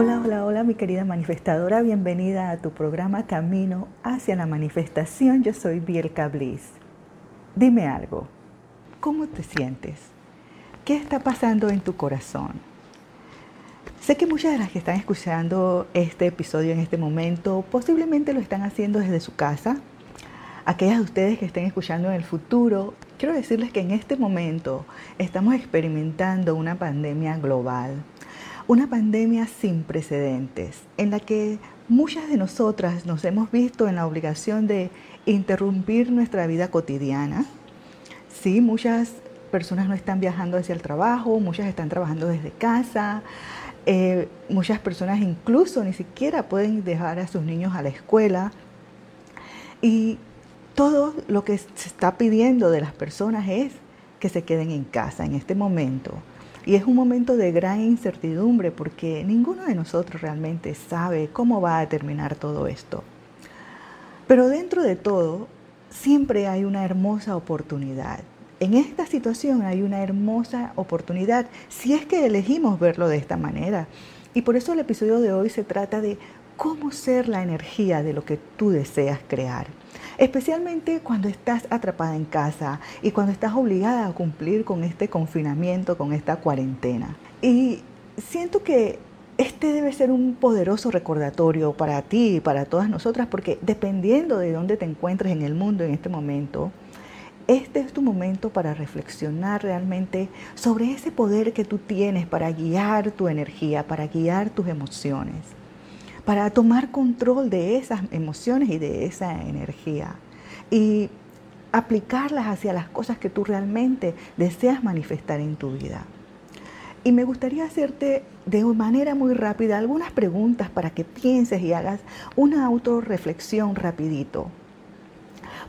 Hola, hola, hola mi querida manifestadora, bienvenida a tu programa Camino hacia la manifestación. Yo soy Bielka Bliss. Dime algo, ¿cómo te sientes? ¿Qué está pasando en tu corazón? Sé que muchas de las que están escuchando este episodio en este momento posiblemente lo están haciendo desde su casa. Aquellas de ustedes que estén escuchando en el futuro, quiero decirles que en este momento estamos experimentando una pandemia global una pandemia sin precedentes en la que muchas de nosotras nos hemos visto en la obligación de interrumpir nuestra vida cotidiana. Sí, muchas personas no están viajando hacia el trabajo, muchas están trabajando desde casa, eh, muchas personas incluso ni siquiera pueden dejar a sus niños a la escuela. Y todo lo que se está pidiendo de las personas es que se queden en casa en este momento y es un momento de gran incertidumbre porque ninguno de nosotros realmente sabe cómo va a terminar todo esto. Pero dentro de todo, siempre hay una hermosa oportunidad. En esta situación hay una hermosa oportunidad si es que elegimos verlo de esta manera. Y por eso el episodio de hoy se trata de cómo ser la energía de lo que tú deseas crear especialmente cuando estás atrapada en casa y cuando estás obligada a cumplir con este confinamiento, con esta cuarentena. Y siento que este debe ser un poderoso recordatorio para ti y para todas nosotras, porque dependiendo de dónde te encuentres en el mundo en este momento, este es tu momento para reflexionar realmente sobre ese poder que tú tienes para guiar tu energía, para guiar tus emociones para tomar control de esas emociones y de esa energía y aplicarlas hacia las cosas que tú realmente deseas manifestar en tu vida. Y me gustaría hacerte de manera muy rápida algunas preguntas para que pienses y hagas una autorreflexión rapidito.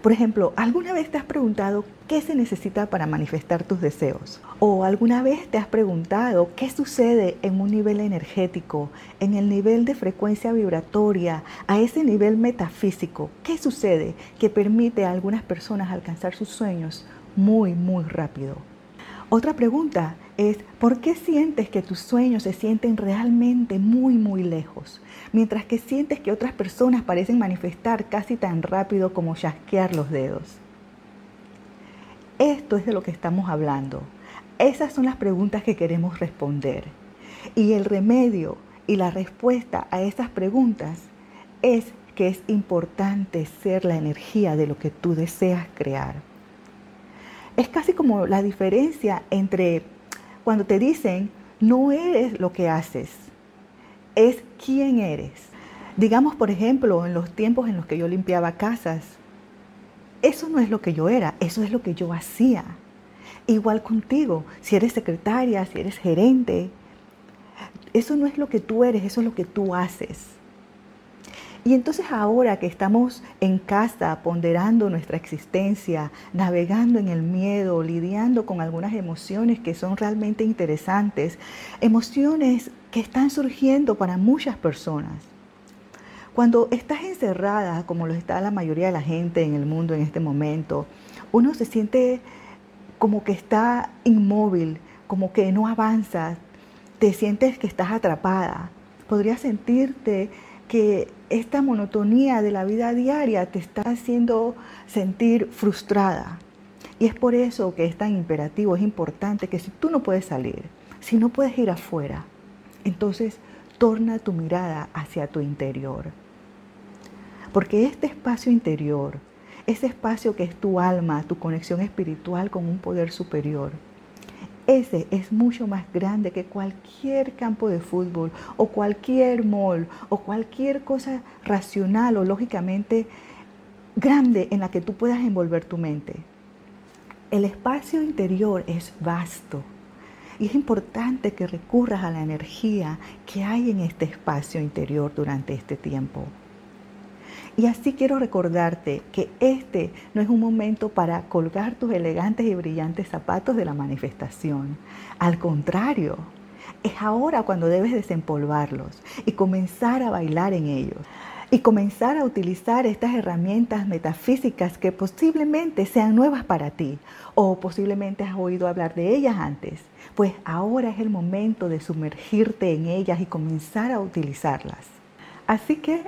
Por ejemplo, ¿alguna vez te has preguntado qué se necesita para manifestar tus deseos? ¿O alguna vez te has preguntado qué sucede en un nivel energético, en el nivel de frecuencia vibratoria, a ese nivel metafísico? ¿Qué sucede que permite a algunas personas alcanzar sus sueños muy, muy rápido? Otra pregunta es, ¿por qué sientes que tus sueños se sienten realmente muy, muy lejos? Mientras que sientes que otras personas parecen manifestar casi tan rápido como chasquear los dedos. Esto es de lo que estamos hablando. Esas son las preguntas que queremos responder. Y el remedio y la respuesta a esas preguntas es que es importante ser la energía de lo que tú deseas crear. Es casi como la diferencia entre cuando te dicen, no eres lo que haces, es quién eres. Digamos, por ejemplo, en los tiempos en los que yo limpiaba casas, eso no es lo que yo era, eso es lo que yo hacía. Igual contigo, si eres secretaria, si eres gerente, eso no es lo que tú eres, eso es lo que tú haces. Y entonces ahora que estamos en casa ponderando nuestra existencia, navegando en el miedo, lidiando con algunas emociones que son realmente interesantes, emociones que están surgiendo para muchas personas. Cuando estás encerrada, como lo está la mayoría de la gente en el mundo en este momento, uno se siente como que está inmóvil, como que no avanza, te sientes que estás atrapada. Podrías sentirte que esta monotonía de la vida diaria te está haciendo sentir frustrada. Y es por eso que es tan imperativo, es importante que si tú no puedes salir, si no puedes ir afuera, entonces torna tu mirada hacia tu interior. Porque este espacio interior, ese espacio que es tu alma, tu conexión espiritual con un poder superior, ese es mucho más grande que cualquier campo de fútbol o cualquier mall o cualquier cosa racional o lógicamente grande en la que tú puedas envolver tu mente. El espacio interior es vasto y es importante que recurras a la energía que hay en este espacio interior durante este tiempo. Y así quiero recordarte que este no es un momento para colgar tus elegantes y brillantes zapatos de la manifestación. Al contrario, es ahora cuando debes desempolvarlos y comenzar a bailar en ellos. y comenzar a utilizar estas herramientas metafísicas que posiblemente sean nuevas para ti o posiblemente has oído hablar de ellas antes. Pues ahora es el momento de sumergirte en ellas y comenzar a utilizarlas. Así que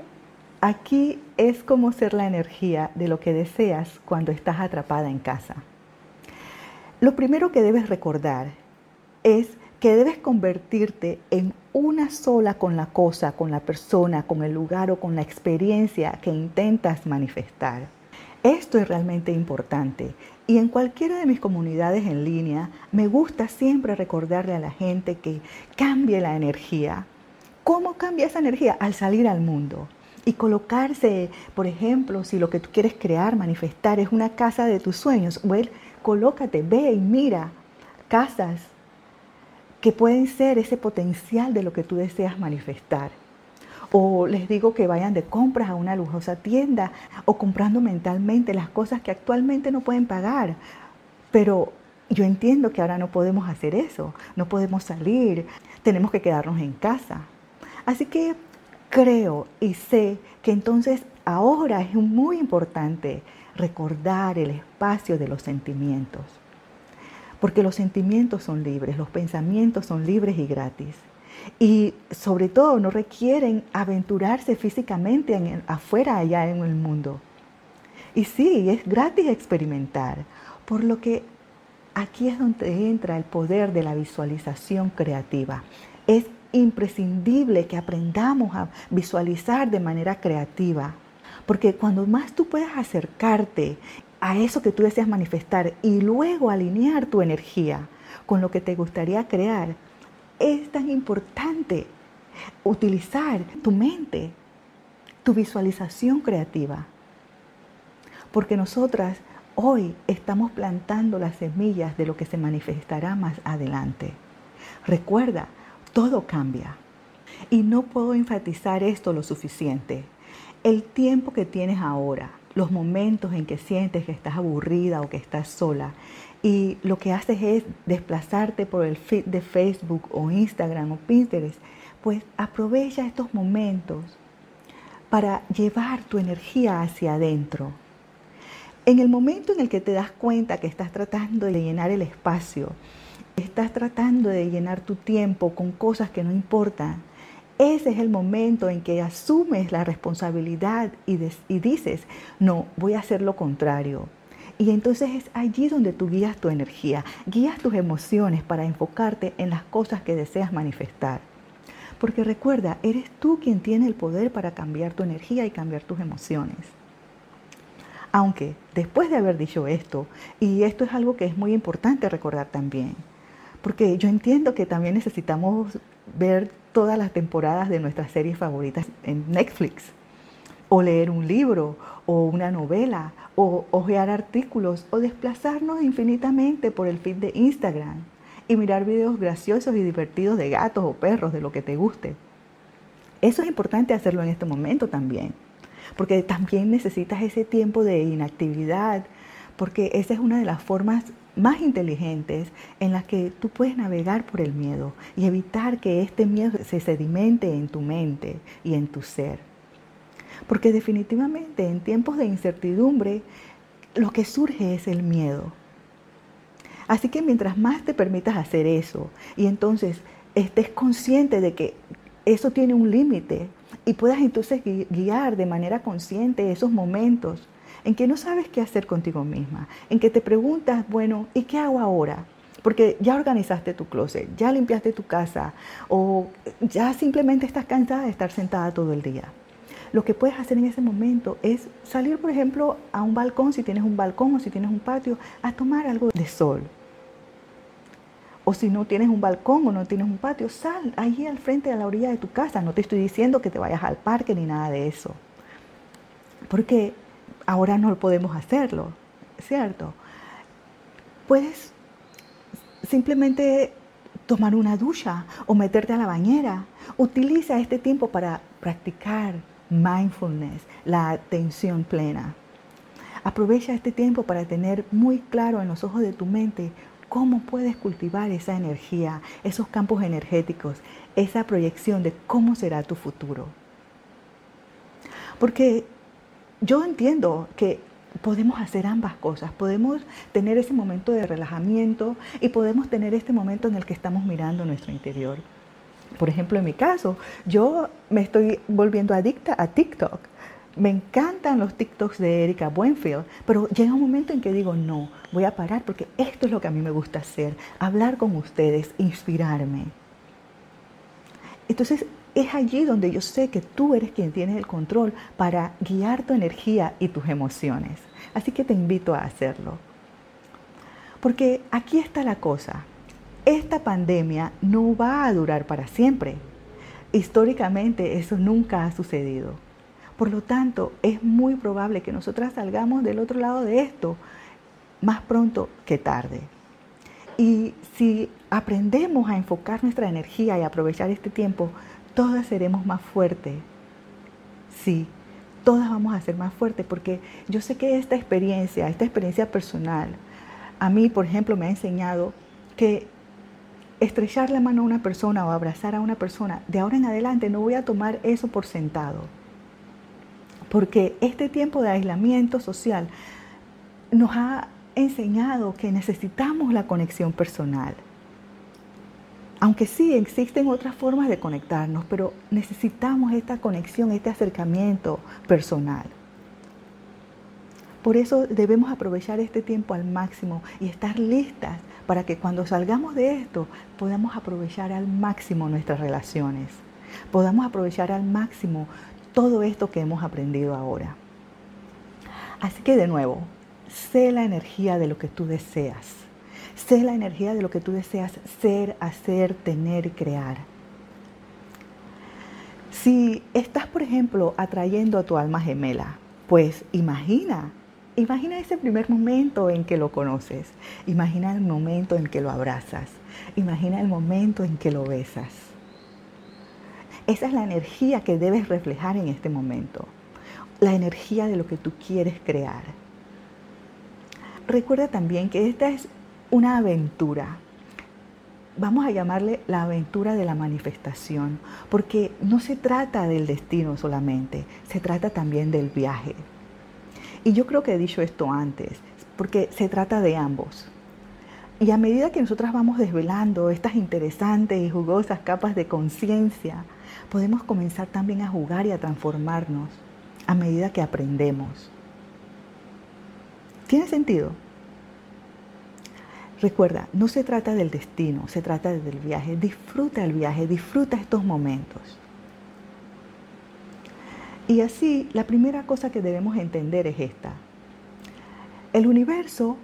aquí es como ser la energía de lo que deseas cuando estás atrapada en casa. Lo primero que debes recordar es que debes convertirte en una sola con la cosa, con la persona, con el lugar o con la experiencia que intentas manifestar. Esto es realmente importante y en cualquiera de mis comunidades en línea me gusta siempre recordarle a la gente que cambie la energía. ¿Cómo cambia esa energía? Al salir al mundo y colocarse, por ejemplo, si lo que tú quieres crear, manifestar es una casa de tus sueños, bueno, colócate, ve y mira casas que pueden ser ese potencial de lo que tú deseas manifestar. O les digo que vayan de compras a una lujosa tienda o comprando mentalmente las cosas que actualmente no pueden pagar. Pero yo entiendo que ahora no podemos hacer eso, no podemos salir, tenemos que quedarnos en casa. Así que creo y sé que entonces ahora es muy importante recordar el espacio de los sentimientos porque los sentimientos son libres, los pensamientos son libres y gratis. Y sobre todo no requieren aventurarse físicamente en afuera allá en el mundo. Y sí, es gratis experimentar, por lo que aquí es donde entra el poder de la visualización creativa. Es imprescindible que aprendamos a visualizar de manera creativa, porque cuando más tú puedas acercarte a eso que tú deseas manifestar y luego alinear tu energía con lo que te gustaría crear, es tan importante utilizar tu mente, tu visualización creativa. Porque nosotras hoy estamos plantando las semillas de lo que se manifestará más adelante. Recuerda, todo cambia. Y no puedo enfatizar esto lo suficiente. El tiempo que tienes ahora, los momentos en que sientes que estás aburrida o que estás sola y lo que haces es desplazarte por el feed de Facebook o Instagram o Pinterest, pues aprovecha estos momentos para llevar tu energía hacia adentro. En el momento en el que te das cuenta que estás tratando de llenar el espacio, estás tratando de llenar tu tiempo con cosas que no importan, ese es el momento en que asumes la responsabilidad y, dices, no, voy a hacer lo contrario. Y entonces es allí donde tú guías tu energía, guías tus emociones para enfocarte en las cosas que deseas manifestar. Porque recuerda, eres tú quien tiene el poder para cambiar tu energía y cambiar tus emociones. Aunque después de haber dicho esto, y esto es algo que es muy importante recordar también, porque yo entiendo que también necesitamos ver todas las temporadas de nuestras series favoritas en Netflix, o leer un libro, o una novela, o ojear artículos, o desplazarnos infinitamente por el feed de Instagram y mirar videos graciosos y divertidos de gatos o perros, de lo que te guste. Eso es importante hacerlo en este momento también, porque también necesitas ese tiempo de inactividad, porque esa es una de las formas más inteligentes en las que tú puedes navegar por el miedo y evitar que este miedo se sedimente en tu mente y en tu ser. Porque definitivamente en tiempos de incertidumbre lo que surge es el miedo. Así que mientras más te permitas hacer eso y entonces estés consciente de que eso tiene un límite y puedas entonces guiar de manera consciente esos momentos en que no sabes qué hacer contigo misma, en que te preguntas, bueno, ¿y qué hago ahora? Porque ya organizaste tu closet, ya limpiaste tu casa o ya simplemente estás cansada de estar sentada todo el día. Lo que puedes hacer en ese momento es salir, por ejemplo, a un balcón, si tienes un balcón o si tienes un patio, a tomar algo de sol. O si no tienes un balcón o no tienes un patio, sal allí al frente a la orilla de tu casa. No te estoy diciendo que te vayas al parque ni nada de eso. Porque ahora no podemos hacerlo, ¿cierto? Puedes simplemente tomar una ducha o meterte a la bañera. Utiliza este tiempo para practicar mindfulness, la atención plena. Aprovecha este tiempo para tener muy claro en los ojos de tu mente cómo puedes cultivar esa energía, esos campos energéticos, esa proyección de cómo será tu futuro. Porque yo entiendo que podemos hacer ambas cosas. Podemos tener ese momento de relajamiento y podemos tener este momento en el que estamos mirando nuestro interior. Por ejemplo, en mi caso, yo me estoy volviendo adicta a TikTok. Me encantan los TikToks de Erika Buenfield, pero llega un momento en que digo, no, voy a parar porque esto es lo que a mí me gusta hacer, hablar con ustedes, inspirarme. Entonces, es allí donde yo sé que tú eres quien tienes el control para guiar tu energía y tus emociones. Así que te invito a hacerlo. Porque aquí está la cosa. Esta pandemia no va a durar para siempre. Históricamente eso nunca ha sucedido. Por lo tanto, es muy probable que nosotras salgamos del otro lado de esto más pronto que tarde. Y si aprendemos a enfocar nuestra energía y aprovechar este tiempo, todas seremos más fuertes. Sí, todas vamos a ser más fuertes porque yo sé que esta experiencia, esta experiencia personal, a mí, por ejemplo, me ha enseñado que estrechar la mano a una persona o abrazar a una persona, de ahora en adelante no voy a tomar eso por sentado porque este tiempo de aislamiento social nos ha enseñado que necesitamos la conexión personal. Aunque sí existen otras formas de conectarnos, pero necesitamos esta conexión, este acercamiento personal. Por eso debemos aprovechar este tiempo al máximo y estar listas para que cuando salgamos de esto podamos aprovechar al máximo nuestras relaciones, podamos aprovechar al máximo todo esto que hemos aprendido ahora. Así que de nuevo, sé la energía de lo que tú deseas. Sé la energía de lo que tú deseas ser, hacer, tener crear. Si estás, por ejemplo, atrayendo a tu alma gemela, pues imagina, imagina ese primer momento en que lo conoces, imagina el momento en que lo abrazas, imagina el momento en que lo besas. Esa es la energía que debes reflejar en este momento. La energía de lo que tú quieres crear. Recuerda también que esta es una aventura. Vamos a llamarle la aventura de la manifestación, porque no se trata del destino solamente, se trata también del viaje. Y yo creo que he dicho esto antes, porque se trata de ambos. Y a medida que nosotras vamos desvelando estas interesantes y jugosas capas de conciencia, podemos comenzar también a jugar y a transformarnos a medida que aprendemos. ¿Tiene sentido? Recuerda, no se trata del destino, se trata del viaje. Disfruta el viaje, disfruta estos momentos. Y así, la primera cosa que debemos entender es esta. El universo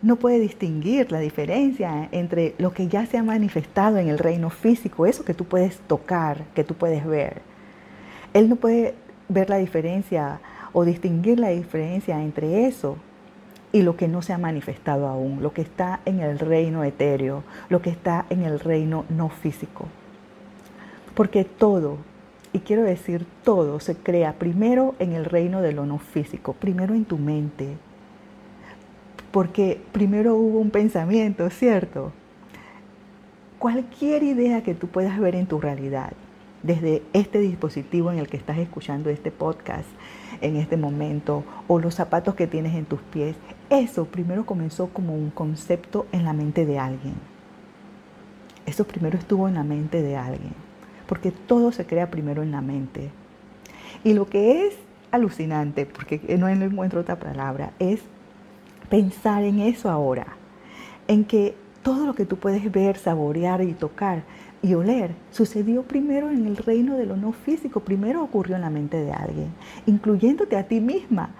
no puede distinguir la diferencia entre lo que ya se ha manifestado en el reino físico, eso que tú puedes tocar, que tú puedes ver. Él no puede ver la diferencia o distinguir la diferencia entre eso y lo que no se ha manifestado aún, lo que está en el reino etéreo, lo que está en el reino no físico. Porque todo, y quiero decir todo, se crea primero en el reino de lo no físico, primero en tu mente, porque primero hubo un pensamiento, ¿cierto? Cualquier idea que tú puedas ver en tu realidad, desde este dispositivo en el que estás escuchando este podcast en este momento, o los zapatos que tienes en tus pies, eso primero comenzó como un concepto en la mente de alguien. Eso primero estuvo en la mente de alguien, porque todo se crea primero en la mente. Y lo que es alucinante, porque no encuentro otra palabra, es pensar en eso ahora, en que todo lo que tú puedes ver, saborear y tocar y oler sucedió primero en el reino de lo no físico, primero ocurrió en la mente de alguien, incluyéndote a ti misma.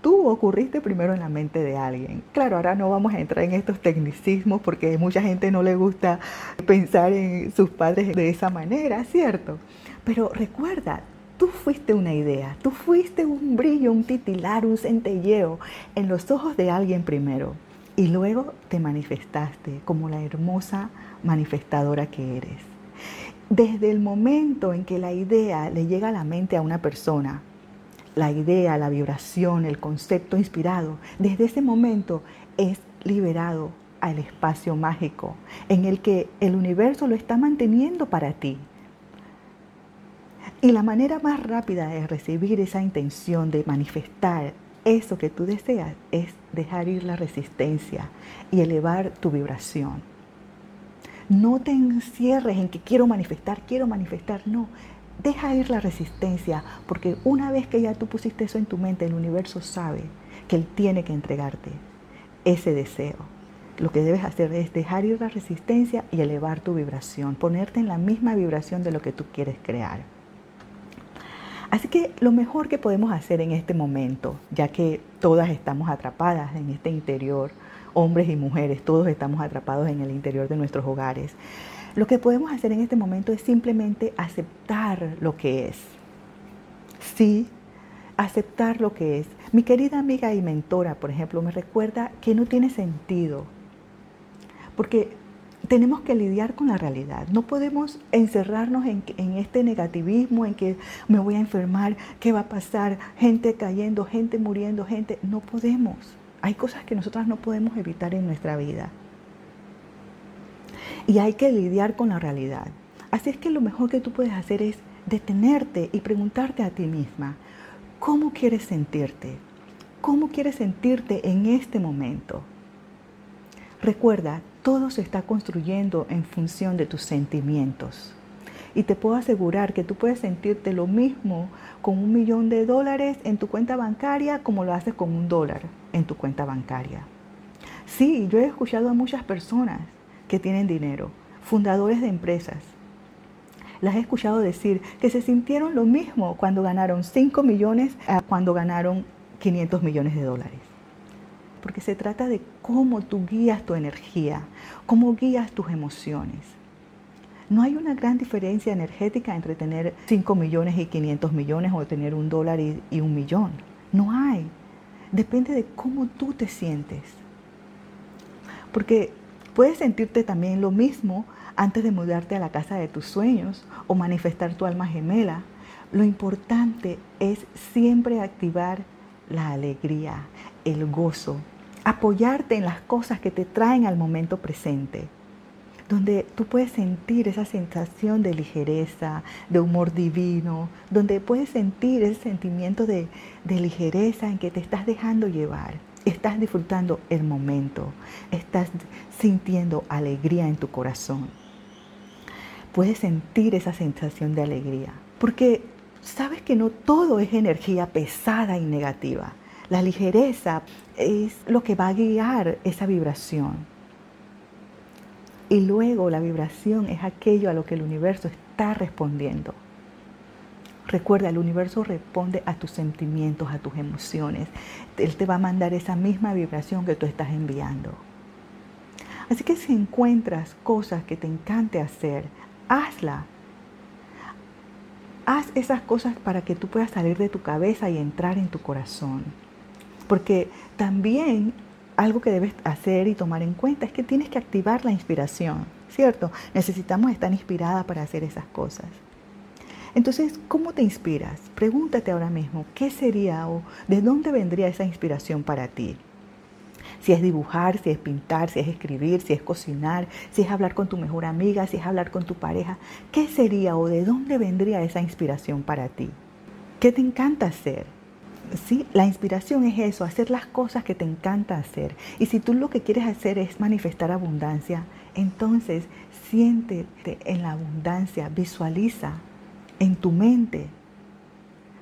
Tú ocurriste primero en la mente de alguien. Claro, ahora no vamos a entrar en estos tecnicismos porque mucha gente no le gusta pensar en sus padres de esa manera, ¿cierto? Pero recuerda, Tú fuiste una idea, tú fuiste un brillo, un titilar, un centelleo en los ojos de alguien primero y luego te manifestaste como la hermosa manifestadora que eres. Desde el momento en que la idea le llega a la mente a una persona, la idea, la vibración, el concepto inspirado, desde ese momento es liberado al espacio mágico en el que el universo lo está manteniendo para ti Y la manera más rápida de recibir esa intención de manifestar eso que tú deseas es dejar ir la resistencia y elevar tu vibración. No te encierres en que quiero manifestar, quiero manifestar. No, deja ir la resistencia, porque una vez que ya tú pusiste eso en tu mente, el universo sabe que él tiene que entregarte ese deseo. Lo que debes hacer es dejar ir la resistencia y elevar tu vibración, ponerte en la misma vibración de lo que tú quieres crear. Así que lo mejor que podemos hacer en este momento, ya que todas estamos atrapadas en este interior, hombres y mujeres, todos estamos atrapados en el interior de nuestros hogares, lo que podemos hacer en este momento es simplemente aceptar lo que es. Sí, aceptar lo que es. Mi querida amiga y mentora, por ejemplo, me recuerda que no tiene sentido, porque tenemos que lidiar con la realidad. No podemos encerrarnos en, este negativismo, en que me voy a enfermar, qué va a pasar, gente cayendo, gente muriendo, gente. No podemos. Hay cosas que nosotras no podemos evitar en nuestra vida. Y hay que lidiar con la realidad. Así es que lo mejor que tú puedes hacer es detenerte y preguntarte a ti misma, ¿cómo quieres sentirte? ¿Cómo quieres sentirte en este momento? Recuerda, todo se está construyendo en función de tus sentimientos. Y te puedo asegurar que tú puedes sentirte lo mismo con un millón de dólares en tu cuenta bancaria como lo haces con un dólar en tu cuenta bancaria. Sí, yo he escuchado a muchas personas que tienen dinero, fundadores de empresas. Las he escuchado decir que se sintieron lo mismo cuando ganaron 5 millones a cuando ganaron 500 millones de dólares porque se trata de cómo tú guías tu energía, cómo guías tus emociones. No hay una gran diferencia energética entre tener 5 millones y 500 millones o tener un dólar y, y un millón. No hay. Depende de cómo tú te sientes. Porque puedes sentirte también lo mismo antes de mudarte a la casa de tus sueños o manifestar tu alma gemela. Lo importante es siempre activar la alegría, el gozo, apoyarte en las cosas que te traen al momento presente, donde tú puedes sentir esa sensación de ligereza, de humor divino, donde puedes sentir ese sentimiento de, ligereza en que te estás dejando llevar, estás disfrutando el momento, estás sintiendo alegría en tu corazón. Puedes sentir esa sensación de alegría, porque sabes que no todo es energía pesada y negativa. La ligereza es lo que va a guiar esa vibración. Y luego la vibración es aquello a lo que el universo está respondiendo. Recuerda, el universo responde a tus sentimientos, a tus emociones. Él te va a mandar esa misma vibración que tú estás enviando. Así que si encuentras cosas que te encante hacer, hazla. Haz esas cosas para que tú puedas salir de tu cabeza y entrar en tu corazón. Porque también algo que debes hacer y tomar en cuenta es que tienes que activar la inspiración, ¿cierto? Necesitamos estar inspirada para hacer esas cosas. Entonces, ¿cómo te inspiras? Pregúntate ahora mismo, ¿qué sería o de dónde vendría esa inspiración para ti? Si es dibujar, si es pintar, si es escribir, si es cocinar, si es hablar con tu mejor amiga, si es hablar con tu pareja, ¿qué sería o de dónde vendría esa inspiración para ti? ¿Qué te encanta hacer? ¿Sí? La inspiración es eso, hacer las cosas que te encanta hacer. Y si tú lo que quieres hacer es manifestar abundancia, entonces siéntete en la abundancia, visualiza en tu mente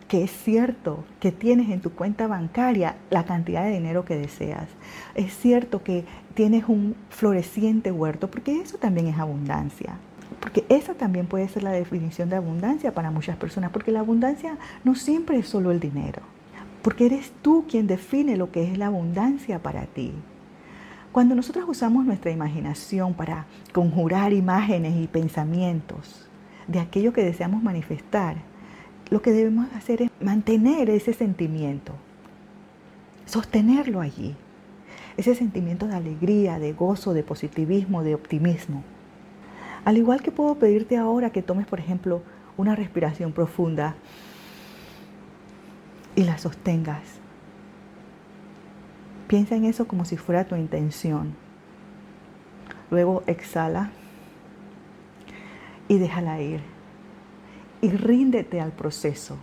que es cierto que tienes en tu cuenta bancaria la cantidad de dinero que deseas. Es cierto que tienes un floreciente huerto, porque eso también es abundancia. Porque esa también puede ser la definición de abundancia para muchas personas, porque la abundancia no siempre es solo el dinero porque eres tú quien define lo que es la abundancia para ti. Cuando nosotros usamos nuestra imaginación para conjurar imágenes y pensamientos de aquello que deseamos manifestar, lo que debemos hacer es mantener ese sentimiento, sostenerlo allí, ese sentimiento de alegría, de gozo, de positivismo, de optimismo. Al igual que puedo pedirte ahora que tomes, por ejemplo, una respiración profunda y la sostengas. Piensa en eso como si fuera tu intención. Luego exhala y déjala ir. y ríndete al proceso,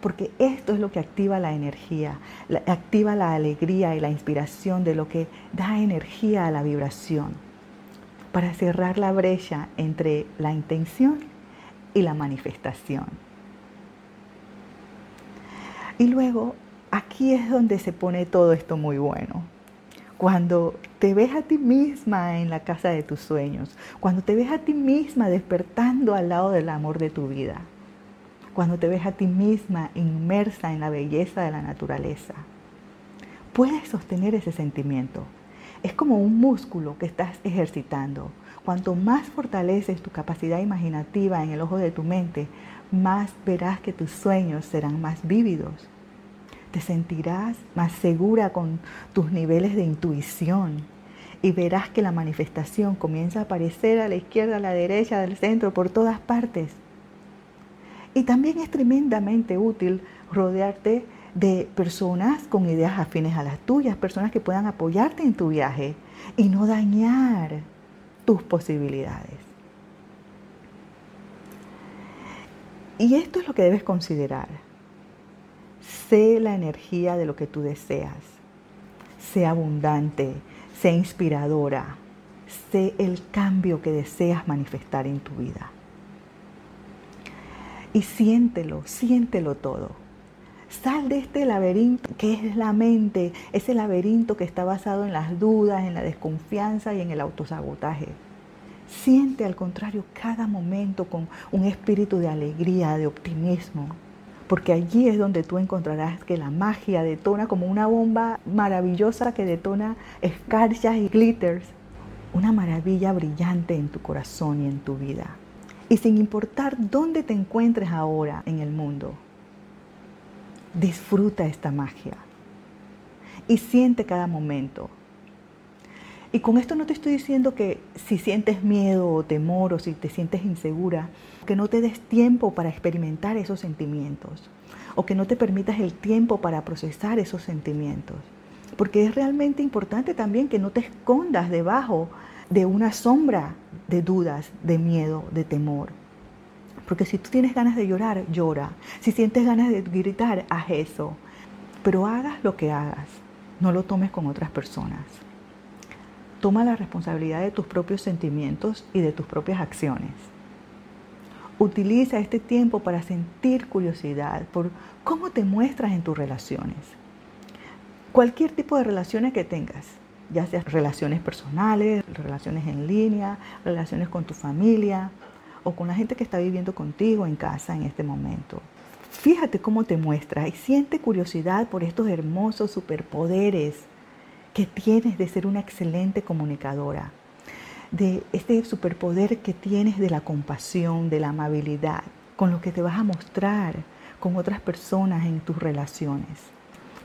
porque esto es lo que activa la energía, activa la alegría y la inspiración de lo que da energía a la vibración, para cerrar la brecha entre la intención y la manifestación. Y luego, aquí es donde se pone todo esto muy bueno. Cuando te ves a ti misma en la casa de tus sueños, cuando te ves a ti misma despertando al lado del amor de tu vida, cuando te ves a ti misma inmersa en la belleza de la naturaleza, puedes sostener ese sentimiento. Es como un músculo que estás ejercitando. Cuanto más fortaleces tu capacidad imaginativa en el ojo de tu mente, más verás que tus sueños serán más vívidos. Te sentirás más segura con tus niveles de intuición y verás que la manifestación comienza a aparecer a la izquierda, a la derecha, del centro, por todas partes. Y también es tremendamente útil rodearte de personas con ideas afines a las tuyas, personas que puedan apoyarte en tu viaje y no dañar tus posibilidades. Y esto es lo que debes considerar. Sé la energía de lo que tú deseas. Sé abundante, sé inspiradora, sé el cambio que deseas manifestar en tu vida. Y siéntelo, siéntelo todo. Sal de este laberinto que es la mente, ese laberinto que está basado en las dudas, en la desconfianza y en el autosabotaje. Siente al contrario cada momento con un espíritu de alegría, de optimismo, porque allí es donde tú encontrarás que la magia detona como una bomba maravillosa que detona escarchas y glitters, una maravilla brillante en tu corazón y en tu vida. Y sin importar dónde te encuentres ahora en el mundo, disfruta esta magia y siente cada momento y con esto no te estoy diciendo que si sientes miedo o temor o si te sientes insegura, que no te des tiempo para experimentar esos sentimientos o que no te permitas el tiempo para procesar esos sentimientos. Porque es realmente importante también que no te escondas debajo de una sombra de dudas, de miedo, de temor. Porque si tú tienes ganas de llorar, llora. Si sientes ganas de gritar, haz eso. Pero hagas lo que hagas, no lo tomes con otras personas. Toma la responsabilidad de tus propios sentimientos y de tus propias acciones. Utiliza este tiempo para sentir curiosidad por cómo te muestras en tus relaciones. Cualquier tipo de relaciones que tengas, ya sean relaciones personales, relaciones en línea, relaciones con tu familia o con la gente que está viviendo contigo en casa en este momento. Fíjate cómo te muestras y siente curiosidad por estos hermosos superpoderes que tienes de ser una excelente comunicadora, de este superpoder que tienes de la compasión, de la amabilidad, con lo que te vas a mostrar con otras personas en tus relaciones.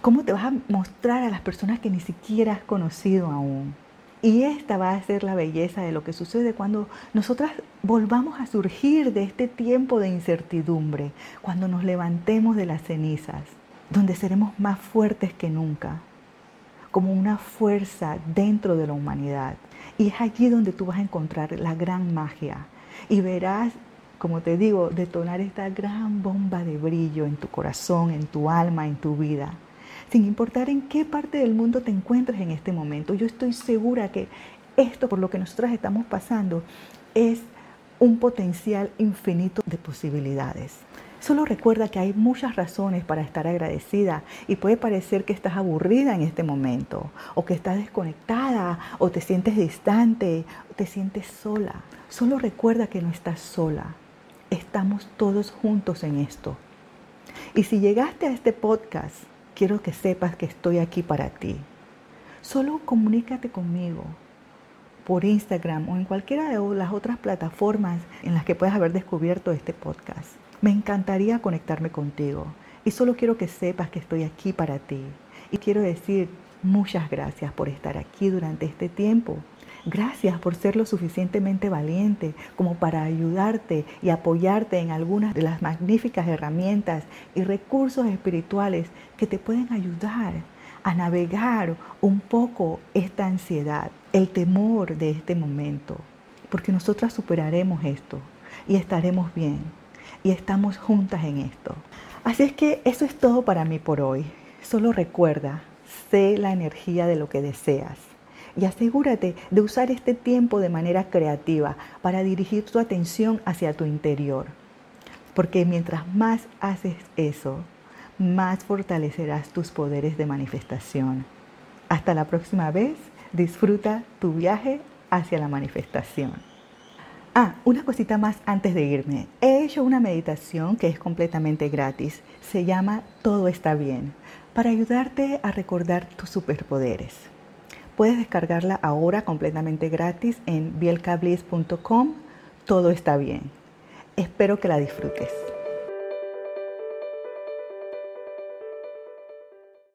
¿Cómo te vas a mostrar a las personas que ni siquiera has conocido aún? Y esta va a ser la belleza de lo que sucede cuando nosotras volvamos a surgir de este tiempo de incertidumbre, cuando nos levantemos de las cenizas, donde seremos más fuertes que nunca, como una fuerza dentro de la humanidad. Y es allí donde tú vas a encontrar la gran magia. Y verás, como te digo, detonar esta gran bomba de brillo en tu corazón, en tu alma, en tu vida. Sin importar en qué parte del mundo te encuentres en este momento, yo estoy segura que esto por lo que nosotros estamos pasando es un potencial infinito de posibilidades. Solo recuerda que hay muchas razones para estar agradecida y puede parecer que estás aburrida en este momento o que estás desconectada o te sientes distante o te sientes sola. Solo recuerda que no estás sola. Estamos todos juntos en esto. Y si llegaste a este podcast, quiero que sepas que estoy aquí para ti. Solo comunícate conmigo por Instagram o en cualquiera de las otras plataformas en las que puedas haber descubierto este podcast. Me encantaría conectarme contigo y solo quiero que sepas que estoy aquí para ti. Y quiero decir muchas gracias por estar aquí durante este tiempo. Gracias por ser lo suficientemente valiente como para ayudarte y apoyarte en algunas de las magníficas herramientas y recursos espirituales que te pueden ayudar a navegar un poco esta ansiedad, el temor de este momento, porque nosotras superaremos esto y estaremos bien y estamos juntas en esto. Así es que eso es todo para mí por hoy. Solo recuerda, sé la energía de lo que deseas y asegúrate de usar este tiempo de manera creativa para dirigir tu atención hacia tu interior. Porque mientras más haces eso, más fortalecerás tus poderes de manifestación. Hasta la próxima vez, disfruta tu viaje hacia la manifestación. Ah, una cosita más antes de irme. He hecho una meditación que es completamente gratis. Se llama Todo está bien, para ayudarte a recordar tus superpoderes. Puedes descargarla ahora completamente gratis en bielcabliss.com. Todo está bien. Espero que la disfrutes.